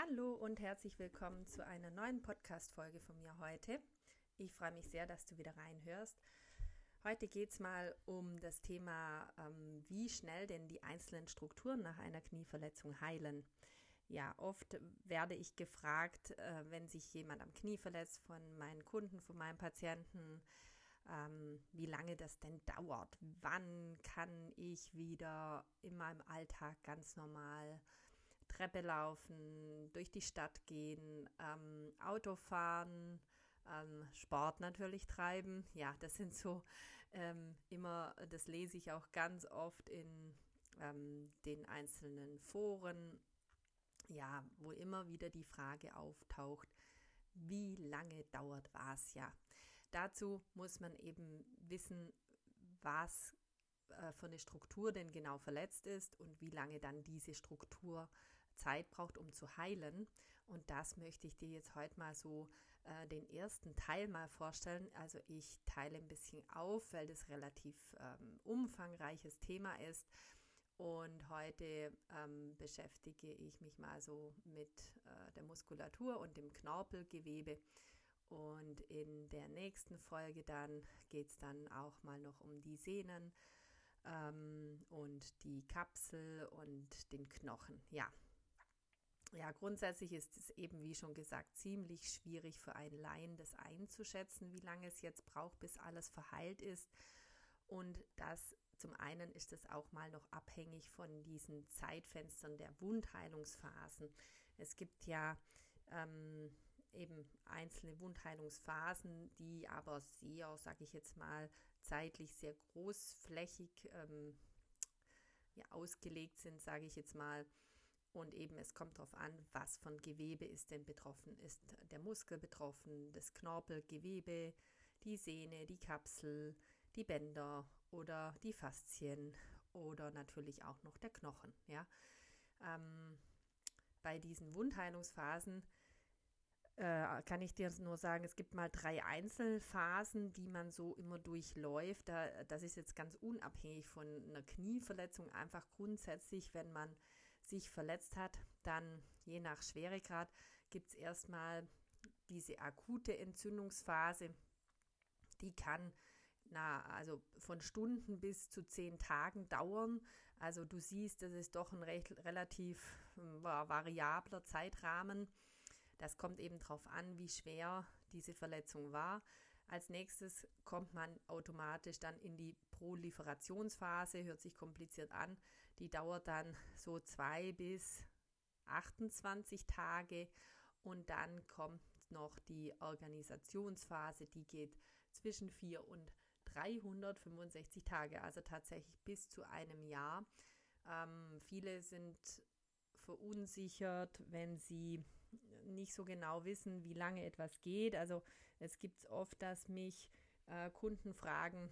Hallo und herzlich willkommen zu einer neuen Podcast-Folge von mir heute. Ich freue mich sehr, dass du wieder reinhörst. Heute geht es mal um das Thema, ähm, wie schnell denn die einzelnen Strukturen nach einer Knieverletzung heilen. Ja, oft werde ich gefragt, äh, wenn sich jemand am Knie verletzt von meinen Kunden, von meinen Patienten, ähm, wie lange das denn dauert. Wann kann ich wieder in meinem Alltag ganz normal Treppe laufen, durch die Stadt gehen, ähm, Auto fahren, ähm, Sport natürlich treiben. Ja, das sind so ähm, immer, das lese ich auch ganz oft in ähm, den einzelnen Foren, ja, wo immer wieder die Frage auftaucht, wie lange dauert was ja. Dazu muss man eben wissen, was äh, für eine Struktur denn genau verletzt ist und wie lange dann diese Struktur Zeit braucht, um zu heilen. Und das möchte ich dir jetzt heute mal so äh, den ersten Teil mal vorstellen. Also ich teile ein bisschen auf, weil das relativ ähm, umfangreiches Thema ist. Und heute ähm, beschäftige ich mich mal so mit äh, der Muskulatur und dem Knorpelgewebe. Und in der nächsten Folge dann geht es dann auch mal noch um die Sehnen ähm, und die Kapsel und den Knochen. Ja, ja, grundsätzlich ist es eben, wie schon gesagt, ziemlich schwierig für einen Laien, das einzuschätzen, wie lange es jetzt braucht, bis alles verheilt ist. Und das zum einen ist es auch mal noch abhängig von diesen Zeitfenstern der Wundheilungsphasen. Es gibt ja ähm, eben einzelne Wundheilungsphasen, die aber sehr, sage ich jetzt mal, zeitlich sehr großflächig ähm, ja, ausgelegt sind, sage ich jetzt mal. Und eben, es kommt darauf an, was von Gewebe ist denn betroffen. Ist der Muskel betroffen, das Knorpelgewebe, die Sehne, die Kapsel, die Bänder oder die Faszien oder natürlich auch noch der Knochen. Ja? Ähm, bei diesen Wundheilungsphasen äh, kann ich dir nur sagen, es gibt mal drei Einzelphasen, die man so immer durchläuft. Da, das ist jetzt ganz unabhängig von einer Knieverletzung, einfach grundsätzlich, wenn man sich verletzt hat, dann je nach Schweregrad gibt es erstmal diese akute Entzündungsphase. Die kann na, also von Stunden bis zu zehn Tagen dauern. Also du siehst, das ist doch ein recht, relativ äh, variabler Zeitrahmen. Das kommt eben darauf an, wie schwer diese Verletzung war. Als nächstes kommt man automatisch dann in die Proliferationsphase, hört sich kompliziert an. Die dauert dann so zwei bis 28 Tage und dann kommt noch die Organisationsphase, die geht zwischen 4 und 365 Tage, also tatsächlich bis zu einem Jahr. Ähm, viele sind verunsichert, wenn sie nicht so genau wissen, wie lange etwas geht. Also es gibt oft, dass mich äh, Kunden fragen,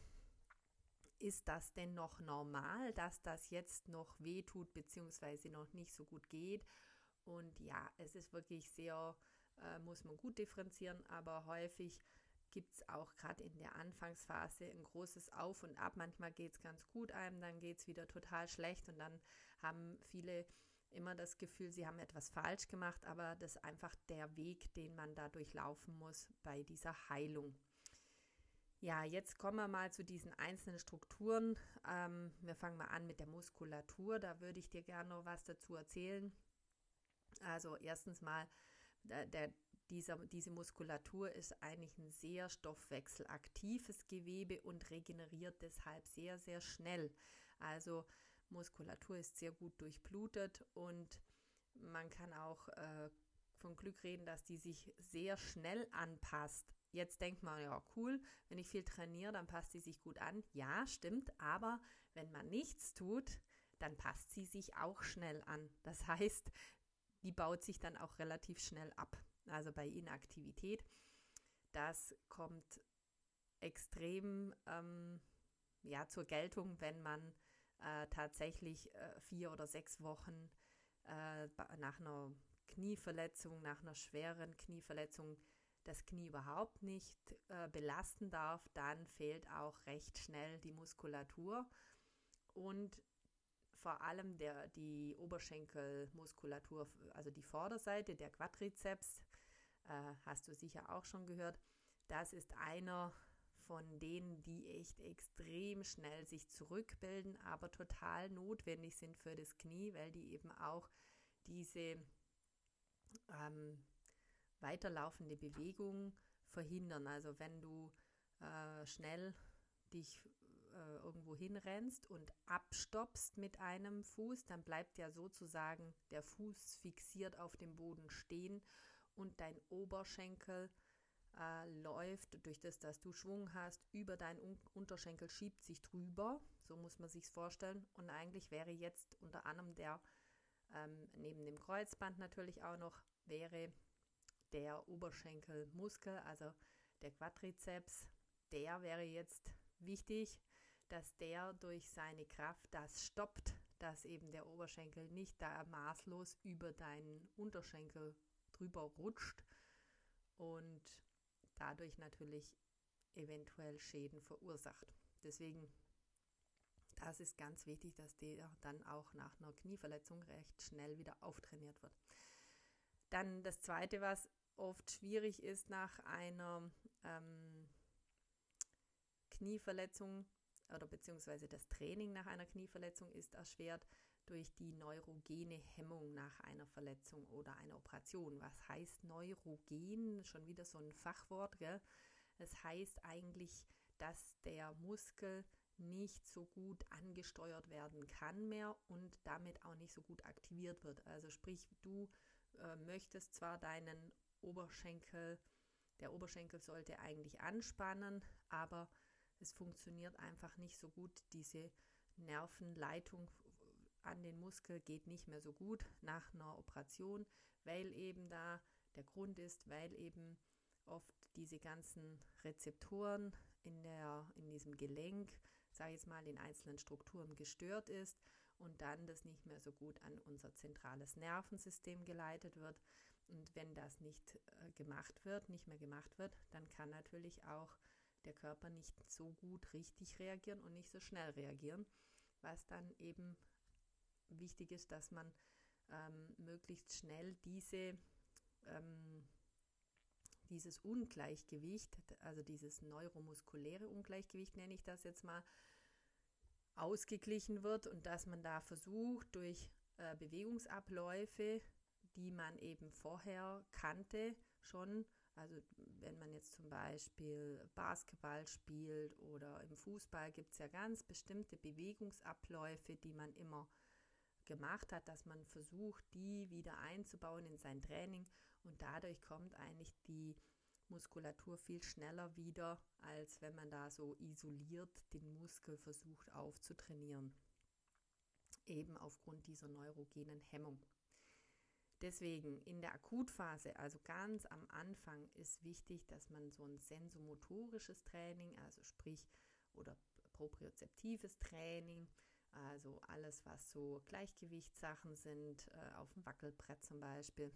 ist das denn noch normal, dass das jetzt noch wehtut bzw. noch nicht so gut geht? Und ja, es ist wirklich sehr, äh, muss man gut differenzieren, aber häufig gibt es auch gerade in der Anfangsphase ein großes Auf und Ab. Manchmal geht es ganz gut einem, dann geht es wieder total schlecht und dann haben viele immer das Gefühl, sie haben etwas falsch gemacht, aber das ist einfach der Weg, den man da durchlaufen muss bei dieser Heilung. Ja, jetzt kommen wir mal zu diesen einzelnen Strukturen. Ähm, wir fangen mal an mit der Muskulatur. Da würde ich dir gerne noch was dazu erzählen. Also erstens mal, der, der, dieser, diese Muskulatur ist eigentlich ein sehr stoffwechselaktives Gewebe und regeneriert deshalb sehr, sehr schnell. Also Muskulatur ist sehr gut durchblutet und man kann auch äh, von Glück reden, dass die sich sehr schnell anpasst Jetzt denkt man, ja, cool, wenn ich viel trainiere, dann passt sie sich gut an. Ja, stimmt, aber wenn man nichts tut, dann passt sie sich auch schnell an. Das heißt, die baut sich dann auch relativ schnell ab. Also bei Inaktivität. Das kommt extrem ähm, ja, zur Geltung, wenn man äh, tatsächlich äh, vier oder sechs Wochen äh, nach einer Knieverletzung, nach einer schweren Knieverletzung das Knie überhaupt nicht äh, belasten darf, dann fehlt auch recht schnell die Muskulatur. Und vor allem der, die Oberschenkelmuskulatur, also die Vorderseite, der Quadrizeps, äh, hast du sicher auch schon gehört. Das ist einer von denen, die echt extrem schnell sich zurückbilden, aber total notwendig sind für das Knie, weil die eben auch diese ähm, weiterlaufende Bewegung verhindern. Also wenn du äh, schnell dich äh, irgendwo hinrennst und abstoppst mit einem Fuß, dann bleibt ja sozusagen der Fuß fixiert auf dem Boden stehen und dein Oberschenkel äh, läuft durch das, dass du Schwung hast, über deinen Un Unterschenkel schiebt sich drüber, so muss man sich vorstellen. Und eigentlich wäre jetzt unter anderem der ähm, neben dem Kreuzband natürlich auch noch wäre der Oberschenkelmuskel, also der Quadrizeps, der wäre jetzt wichtig, dass der durch seine Kraft das stoppt, dass eben der Oberschenkel nicht da maßlos über deinen Unterschenkel drüber rutscht und dadurch natürlich eventuell Schäden verursacht. Deswegen, das ist ganz wichtig, dass der dann auch nach einer Knieverletzung recht schnell wieder auftrainiert wird. Dann das Zweite, was oft schwierig ist nach einer ähm, Knieverletzung oder beziehungsweise das Training nach einer Knieverletzung ist erschwert durch die neurogene Hemmung nach einer Verletzung oder einer Operation. Was heißt neurogen? Schon wieder so ein Fachwort. Es heißt eigentlich, dass der Muskel nicht so gut angesteuert werden kann mehr und damit auch nicht so gut aktiviert wird. Also sprich, du äh, möchtest zwar deinen Oberschenkel, der Oberschenkel sollte eigentlich anspannen, aber es funktioniert einfach nicht so gut. Diese Nervenleitung an den Muskel geht nicht mehr so gut nach einer Operation, weil eben da der Grund ist, weil eben oft diese ganzen Rezeptoren in, der, in diesem Gelenk, sage ich jetzt mal, in einzelnen Strukturen gestört ist und dann das nicht mehr so gut an unser zentrales Nervensystem geleitet wird. Und wenn das nicht äh, gemacht wird, nicht mehr gemacht wird, dann kann natürlich auch der Körper nicht so gut richtig reagieren und nicht so schnell reagieren, was dann eben wichtig ist, dass man ähm, möglichst schnell diese, ähm, dieses Ungleichgewicht, also dieses neuromuskuläre Ungleichgewicht nenne ich das jetzt mal, ausgeglichen wird und dass man da versucht, durch äh, Bewegungsabläufe, die man eben vorher kannte, schon, also wenn man jetzt zum Beispiel Basketball spielt oder im Fußball gibt es ja ganz bestimmte Bewegungsabläufe, die man immer gemacht hat, dass man versucht, die wieder einzubauen in sein Training. Und dadurch kommt eigentlich die Muskulatur viel schneller wieder, als wenn man da so isoliert den Muskel versucht aufzutrainieren. Eben aufgrund dieser neurogenen Hemmung. Deswegen in der Akutphase, also ganz am Anfang, ist wichtig, dass man so ein sensomotorisches Training, also sprich oder propriozeptives Training, also alles, was so Gleichgewichtssachen sind, äh, auf dem Wackelbrett zum Beispiel,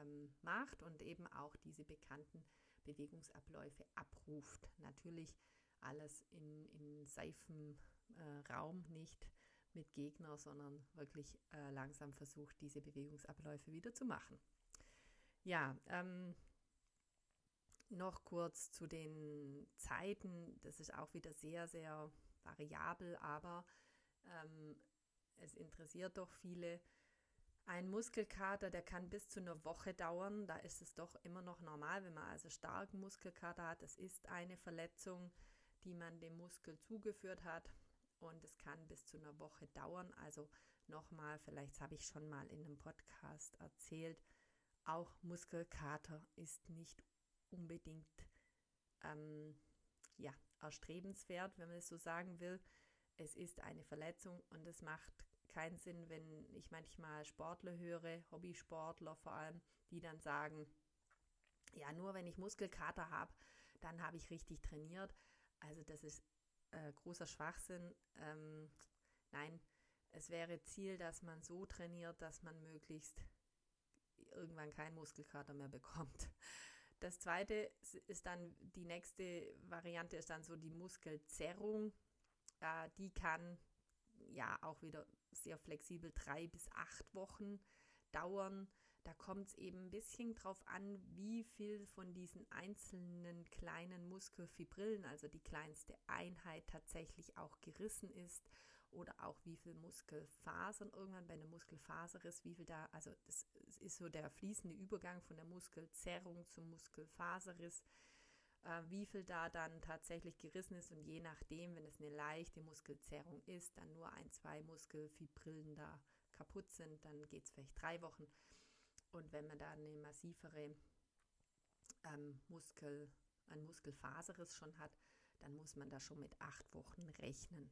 ähm, macht und eben auch diese bekannten Bewegungsabläufe abruft. Natürlich alles in, in seifem äh, nicht mit Gegner, sondern wirklich äh, langsam versucht, diese Bewegungsabläufe wieder zu machen. Ja, ähm, noch kurz zu den Zeiten. Das ist auch wieder sehr, sehr variabel, aber ähm, es interessiert doch viele. Ein Muskelkater, der kann bis zu einer Woche dauern. Da ist es doch immer noch normal, wenn man also starken Muskelkater hat. Es ist eine Verletzung, die man dem Muskel zugeführt hat. Und es kann bis zu einer Woche dauern. Also nochmal, vielleicht habe ich schon mal in einem Podcast erzählt, auch Muskelkater ist nicht unbedingt ähm, ja, erstrebenswert, wenn man es so sagen will es ist eine Verletzung und es macht keinen Sinn, wenn ich manchmal Sportler höre, Hobbysportler vor allem, die dann sagen, ja, nur wenn ich Muskelkater habe, dann habe ich richtig trainiert. Also das ist äh, großer Schwachsinn. Ähm, nein, es wäre Ziel, dass man so trainiert, dass man möglichst irgendwann keinen Muskelkater mehr bekommt. Das zweite ist dann, die nächste Variante ist dann so die Muskelzerrung äh, die kann ja auch wieder sehr flexibel drei bis acht Wochen dauern. Da kommt es eben ein bisschen drauf an, wie viel von diesen einzelnen kleinen Muskelfibrillen, also die kleinste Einheit, tatsächlich auch gerissen ist oder auch wie viel Muskelfasern irgendwann bei einer Muskelfaserriss, wie viel da, also das ist so der fließende Übergang von der Muskelzerrung zum Muskelfaserriss, äh, wie viel da dann tatsächlich gerissen ist und je nachdem, wenn es eine leichte Muskelzerrung ist, dann nur ein, zwei Muskelfibrillen da kaputt sind, dann geht es vielleicht drei Wochen. Und wenn man da eine massivere ähm, Muskel, ein Muskelfaserriss schon hat, dann muss man da schon mit acht Wochen rechnen.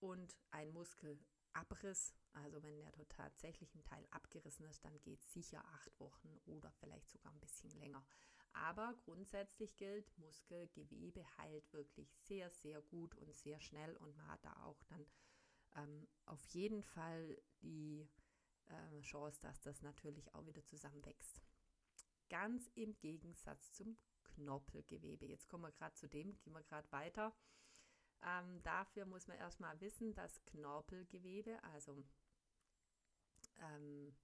Und ein Muskelabriss, also wenn der tatsächlich ein Teil abgerissen ist, dann geht es sicher acht Wochen oder vielleicht sogar ein bisschen länger. Aber grundsätzlich gilt, Muskelgewebe heilt wirklich sehr, sehr gut und sehr schnell und man hat da auch dann ähm, auf jeden Fall die äh, Chance, dass das natürlich auch wieder zusammenwächst. Ganz im Gegensatz zum Knorpelgewebe. Jetzt kommen wir gerade zu dem, gehen wir gerade weiter. Ähm, dafür muss man erstmal wissen, dass Knorpelgewebe, also ähm,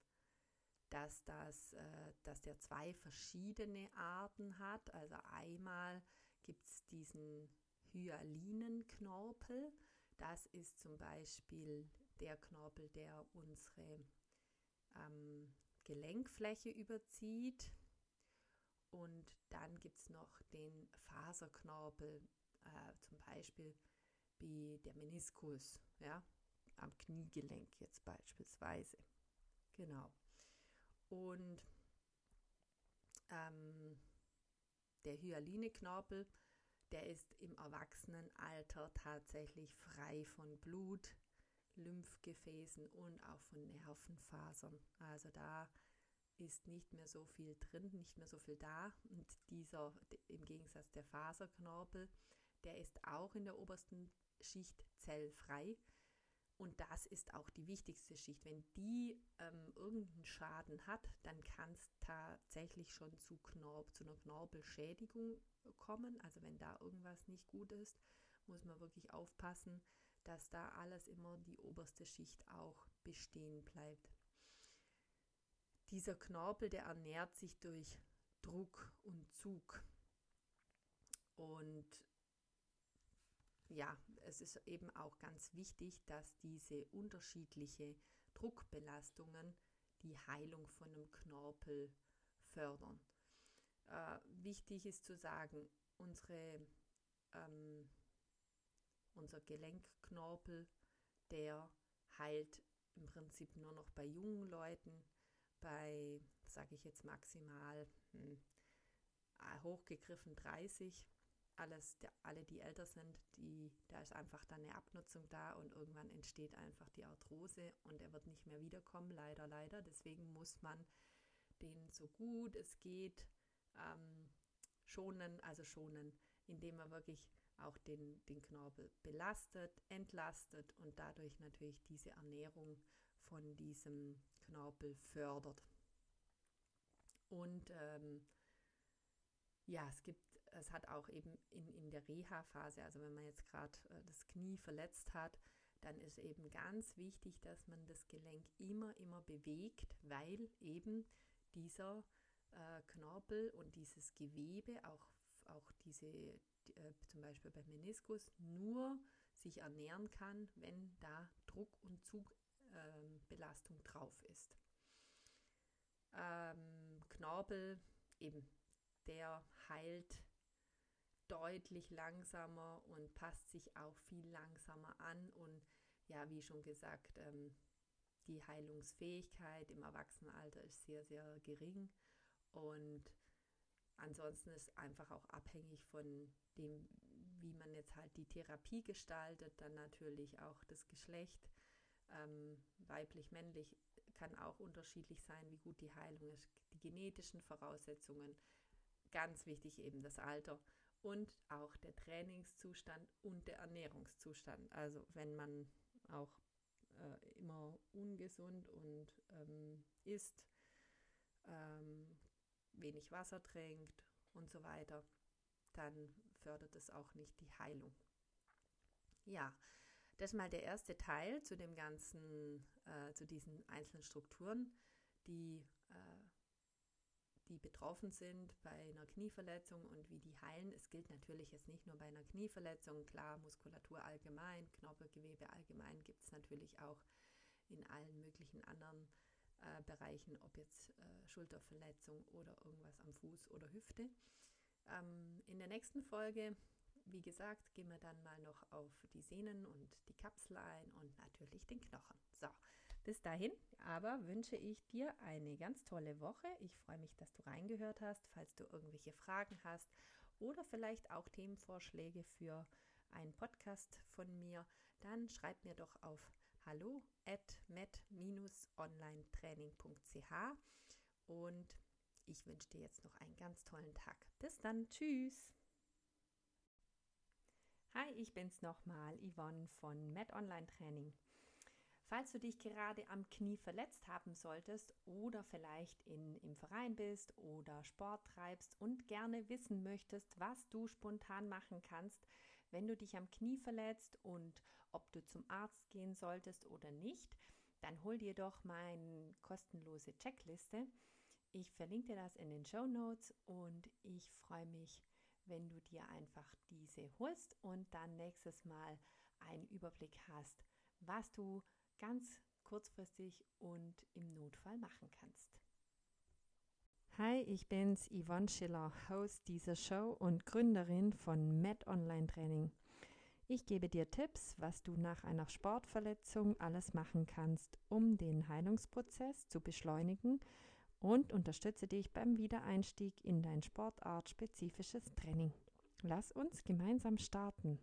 dass, das, äh, dass der zwei verschiedene Arten hat. Also einmal gibt es diesen Hyalinenknorpel. Das ist zum Beispiel der Knorpel, der unsere ähm, Gelenkfläche überzieht. Und dann gibt es noch den Faserknorpel, äh, zum Beispiel wie der Meniskus, ja, am Kniegelenk jetzt beispielsweise. Genau. Und ähm, der Hyaline-Knorpel, der ist im Erwachsenenalter tatsächlich frei von Blut, Lymphgefäßen und auch von Nervenfasern. Also da ist nicht mehr so viel drin, nicht mehr so viel da. Und dieser, im Gegensatz der Faserknorpel, der ist auch in der obersten Schicht zellfrei. Und das ist auch die wichtigste Schicht. Wenn die ähm, irgendeinen Schaden hat, dann kann es tatsächlich schon zu, Knorp, zu einer Knorpelschädigung kommen. Also wenn da irgendwas nicht gut ist, muss man wirklich aufpassen, dass da alles immer die oberste Schicht auch bestehen bleibt. Dieser Knorpel, der ernährt sich durch Druck und Zug. Und ja, es ist eben auch ganz wichtig, dass diese unterschiedlichen Druckbelastungen die Heilung von einem Knorpel fördern. Äh, wichtig ist zu sagen, unsere, ähm, unser Gelenkknorpel, der heilt im Prinzip nur noch bei jungen Leuten, bei, sage ich jetzt maximal, hm, hochgegriffen 30 alles, der, alle, die älter sind, die, da ist einfach dann eine Abnutzung da und irgendwann entsteht einfach die Arthrose und er wird nicht mehr wiederkommen, leider, leider. Deswegen muss man den so gut es geht ähm, schonen, also schonen, indem man wirklich auch den, den Knorpel belastet, entlastet und dadurch natürlich diese Ernährung von diesem Knorpel fördert. Und ähm, ja, es gibt es hat auch eben in, in der Reha-Phase, also wenn man jetzt gerade äh, das Knie verletzt hat, dann ist eben ganz wichtig, dass man das Gelenk immer, immer bewegt, weil eben dieser äh, Knorpel und dieses Gewebe, auch, auch diese, die, äh, zum Beispiel beim Meniskus, nur sich ernähren kann, wenn da Druck und Zugbelastung ähm, drauf ist. Ähm, Knorpel, eben, der heilt deutlich langsamer und passt sich auch viel langsamer an. Und ja, wie schon gesagt, ähm, die Heilungsfähigkeit im Erwachsenenalter ist sehr, sehr gering. Und ansonsten ist einfach auch abhängig von dem, wie man jetzt halt die Therapie gestaltet, dann natürlich auch das Geschlecht. Ähm, weiblich, männlich kann auch unterschiedlich sein, wie gut die Heilung ist, die genetischen Voraussetzungen. Ganz wichtig eben das Alter und auch der Trainingszustand und der Ernährungszustand. Also wenn man auch äh, immer ungesund und ähm, isst, ähm, wenig Wasser trinkt und so weiter, dann fördert es auch nicht die Heilung. Ja, Das ist mal der erste Teil zu dem ganzen, äh, zu diesen einzelnen Strukturen, die, die betroffen sind bei einer Knieverletzung und wie die heilen. Es gilt natürlich jetzt nicht nur bei einer Knieverletzung, klar, Muskulatur allgemein, Knorpelgewebe allgemein gibt es natürlich auch in allen möglichen anderen äh, Bereichen, ob jetzt äh, Schulterverletzung oder irgendwas am Fuß oder Hüfte. Ähm, in der nächsten Folge wie gesagt, gehen wir dann mal noch auf die Sehnen und die Kapsel ein und natürlich den Knochen. So, bis dahin aber wünsche ich dir eine ganz tolle Woche. Ich freue mich, dass du reingehört hast. Falls du irgendwelche Fragen hast oder vielleicht auch Themenvorschläge für einen Podcast von mir, dann schreib mir doch auf hallo at met-onlinetraining.ch und ich wünsche dir jetzt noch einen ganz tollen Tag. Bis dann, tschüss! Hi, ich bin's nochmal, Yvonne von Med Online Training. Falls du dich gerade am Knie verletzt haben solltest oder vielleicht in, im Verein bist oder Sport treibst und gerne wissen möchtest, was du spontan machen kannst, wenn du dich am Knie verletzt und ob du zum Arzt gehen solltest oder nicht, dann hol dir doch meine kostenlose Checkliste. Ich verlinke dir das in den Show Notes und ich freue mich, wenn du dir einfach diese holst und dann nächstes Mal einen Überblick hast, was du ganz kurzfristig und im Notfall machen kannst. Hi, ich bin's Yvonne Schiller, Host dieser Show und Gründerin von Med Online Training. Ich gebe dir Tipps, was du nach einer Sportverletzung alles machen kannst, um den Heilungsprozess zu beschleunigen und unterstütze dich beim Wiedereinstieg in dein sportartspezifisches Training. Lass uns gemeinsam starten.